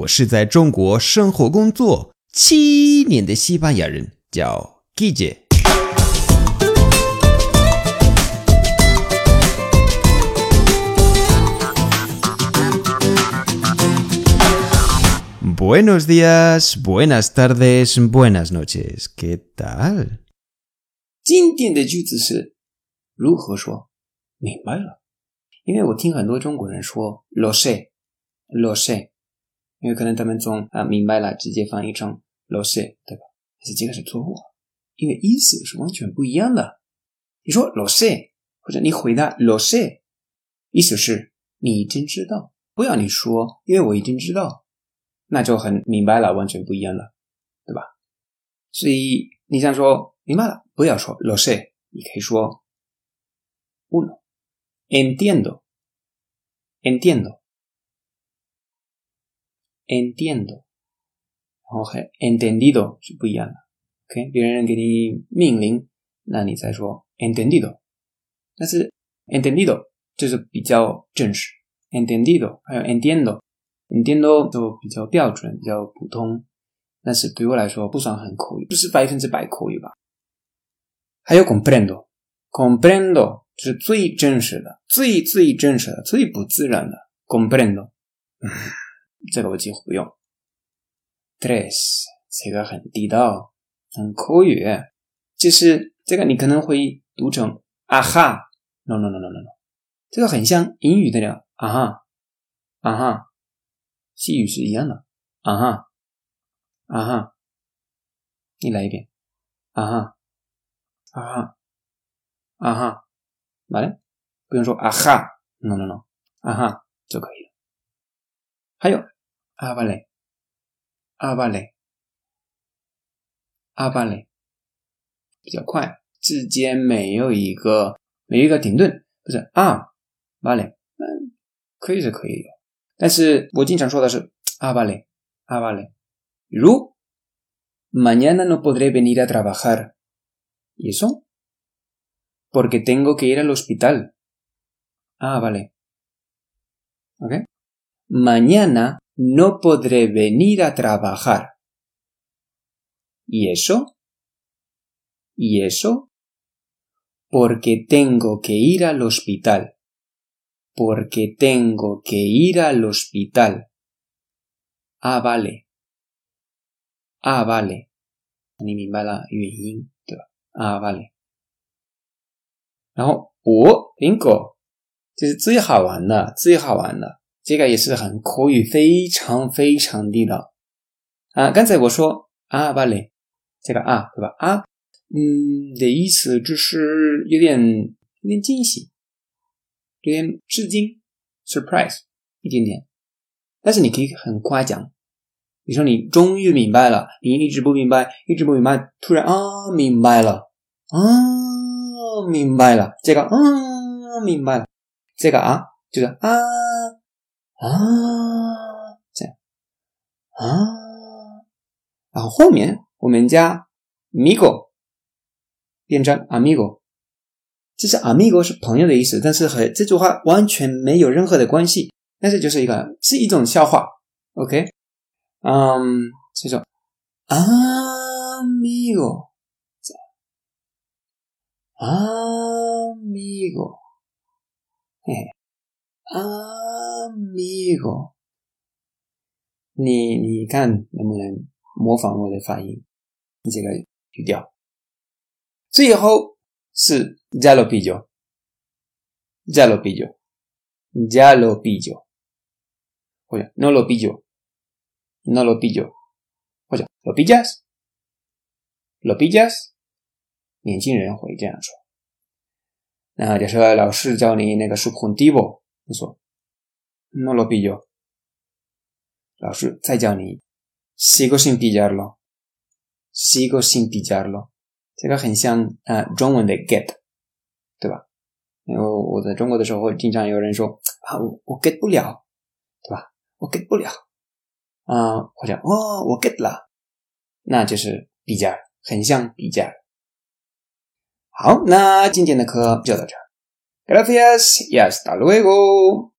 我是在中国生活工作七年的西班牙人，叫 Guille。Buenos días, buenas tardes, buenas noches. ¿Qué tal? 经典的句子是如何说？明白了，因为我听很多中国人说 “lo sé”，“lo sé”，因为可能他们从啊明白了直接翻译成 “lo sé”，对吧？但是这个是错误，因为意思是完全不一样的。你说 “lo sé”，或者你回答 “lo sé”，意思是你已经知道，不要你说，因为我已经知道，那就很明白了，完全不一样了，对吧？所以你想说明白了，不要说 “lo sé”，你可以说 “uno”。Entiendo, entiendo, entiendo. 然后还 entendido 是不一样的，OK？别人给你命令，那你再说 entendido。但是 entendido 就是比较正式，entendido 还有 entiendo，entiendo 都比较标准，比较普通。但是对我来说不算很口语，不是百分之百口语吧。还有 comprendo，comprendo。是最真实的、最最真实的、最不自然的。comprendo，这个我几乎不用。tres，这个很地道，很口语。就是这个你可能会读成啊哈，no no no no no no，这个很像英语的了啊哈啊哈，西语是一样的啊哈啊哈，你来一遍啊哈啊哈啊哈。完了不用说啊哈，no no no，啊哈就可以了。还有啊 vale，啊 vale，啊 vale，比较快，之间没有一个没有一个停顿，不是啊 vale，嗯，可以是可以的，但是我经常说的是啊 vale，啊 vale，如 mañana no podré venir a trabajar，y eso porque tengo que ir al hospital. Ah, vale. ¿Ok? Mañana no podré venir a trabajar. ¿Y eso? ¿Y eso? Porque tengo que ir al hospital. Porque tengo que ir al hospital. Ah, vale. Ah, vale. Ah, vale. 然后五 bingo，这是最好玩的，最好玩的， 这个也是很口语，非常非常地道啊。刚才我说啊，巴雷，这个啊，对吧？啊，嗯，的意思就是有点有点惊喜，有点吃惊，surprise，一点点。但是你可以很夸奖，你说你终于明白了，你一直不明白，一直不明白，突然啊，明白了，啊。明白了，这个嗯，明白了，这个啊，就是啊啊这样啊，然后后面我们加 amigo 变成 amigo，其实 amigo 是朋友的意思，但是和这句话完全没有任何的关系，但是就是一个是一种笑话，OK，嗯，这种 amigo。amigo，嘿 ，amigo，你你看能不能模仿我的发音？你这个语调。最后是 ya lo pillo，ya lo pillo，ya lo pillo，或者 no lo pillo，no lo pillo，或者 lo pillas，lo pillas。年轻人会这样说。那假设老师教你那个 subjuntivo，你说 no lo pillo，老师再教你 sigo sin pillarlo，sigo sin pillarlo，这个很像啊中文的 get，对吧？因为我在中国的时候，经常有人说啊我我 get 不了，对吧？我 get 不了啊，或者哦我 get 了，那就是 pillar，很像 pillar。好，那今天的课就到这儿。Gracias y hasta luego.